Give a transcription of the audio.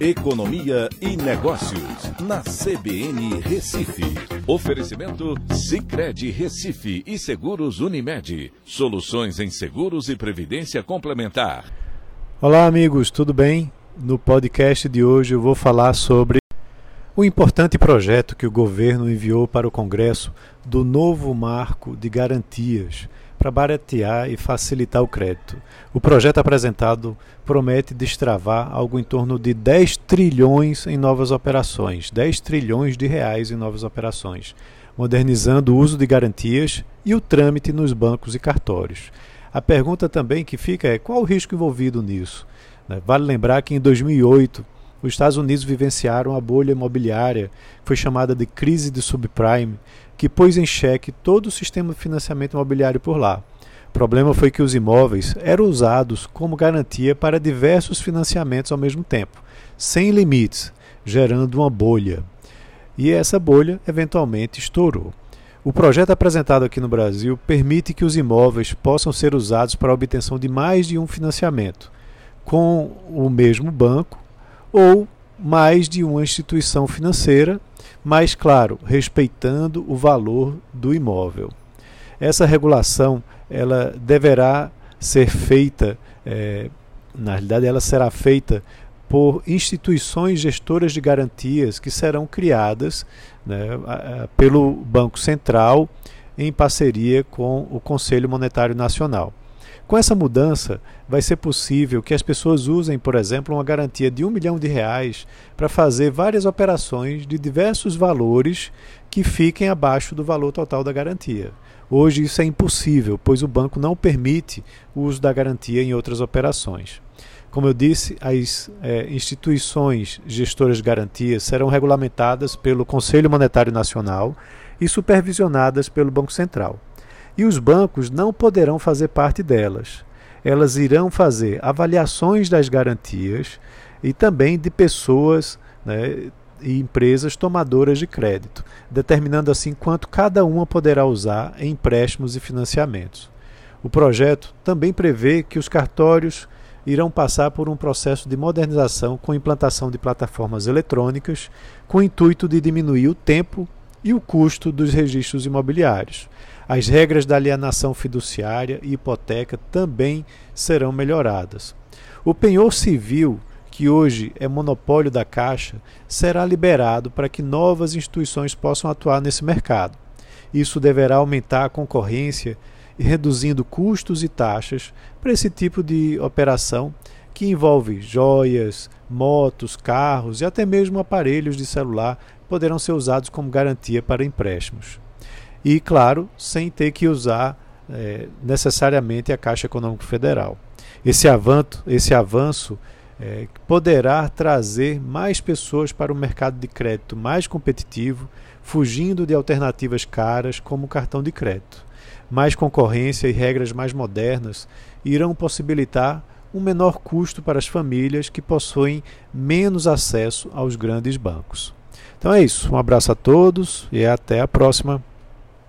Economia e Negócios, na CBN Recife. Oferecimento Cicred Recife e Seguros Unimed. Soluções em seguros e previdência complementar. Olá, amigos, tudo bem? No podcast de hoje eu vou falar sobre o importante projeto que o governo enviou para o Congresso do novo marco de garantias para baratear e facilitar o crédito. O projeto apresentado promete destravar algo em torno de 10 trilhões em novas operações, 10 trilhões de reais em novas operações, modernizando o uso de garantias e o trâmite nos bancos e cartórios. A pergunta também que fica é qual o risco envolvido nisso? Né? Vale lembrar que em 2008 os Estados Unidos vivenciaram a bolha imobiliária, que foi chamada de crise de subprime, que pôs em xeque todo o sistema de financiamento imobiliário por lá. O problema foi que os imóveis eram usados como garantia para diversos financiamentos ao mesmo tempo, sem limites, gerando uma bolha. E essa bolha eventualmente estourou. O projeto apresentado aqui no Brasil permite que os imóveis possam ser usados para a obtenção de mais de um financiamento, com o mesmo banco ou mais de uma instituição financeira mas, claro, respeitando o valor do imóvel. Essa regulação ela deverá ser feita, é, na realidade, ela será feita por instituições gestoras de garantias que serão criadas né, pelo Banco Central em parceria com o Conselho Monetário Nacional. Com essa mudança, vai ser possível que as pessoas usem, por exemplo, uma garantia de um milhão de reais para fazer várias operações de diversos valores que fiquem abaixo do valor total da garantia. Hoje isso é impossível, pois o banco não permite o uso da garantia em outras operações. Como eu disse, as é, instituições gestoras de garantias serão regulamentadas pelo Conselho Monetário Nacional e supervisionadas pelo Banco Central e os bancos não poderão fazer parte delas. Elas irão fazer avaliações das garantias e também de pessoas né, e empresas tomadoras de crédito, determinando assim quanto cada uma poderá usar em empréstimos e financiamentos. O projeto também prevê que os cartórios irão passar por um processo de modernização com implantação de plataformas eletrônicas, com o intuito de diminuir o tempo e o custo dos registros imobiliários. As regras da alienação fiduciária e hipoteca também serão melhoradas. O penhor civil, que hoje é monopólio da Caixa, será liberado para que novas instituições possam atuar nesse mercado. Isso deverá aumentar a concorrência reduzindo custos e taxas para esse tipo de operação que envolve joias, motos, carros e até mesmo aparelhos de celular poderão ser usados como garantia para empréstimos e, claro, sem ter que usar é, necessariamente a Caixa Econômica Federal. Esse, esse avanço é, poderá trazer mais pessoas para o mercado de crédito mais competitivo, fugindo de alternativas caras como o cartão de crédito. Mais concorrência e regras mais modernas irão possibilitar um menor custo para as famílias que possuem menos acesso aos grandes bancos. Então é isso. Um abraço a todos e até a próxima.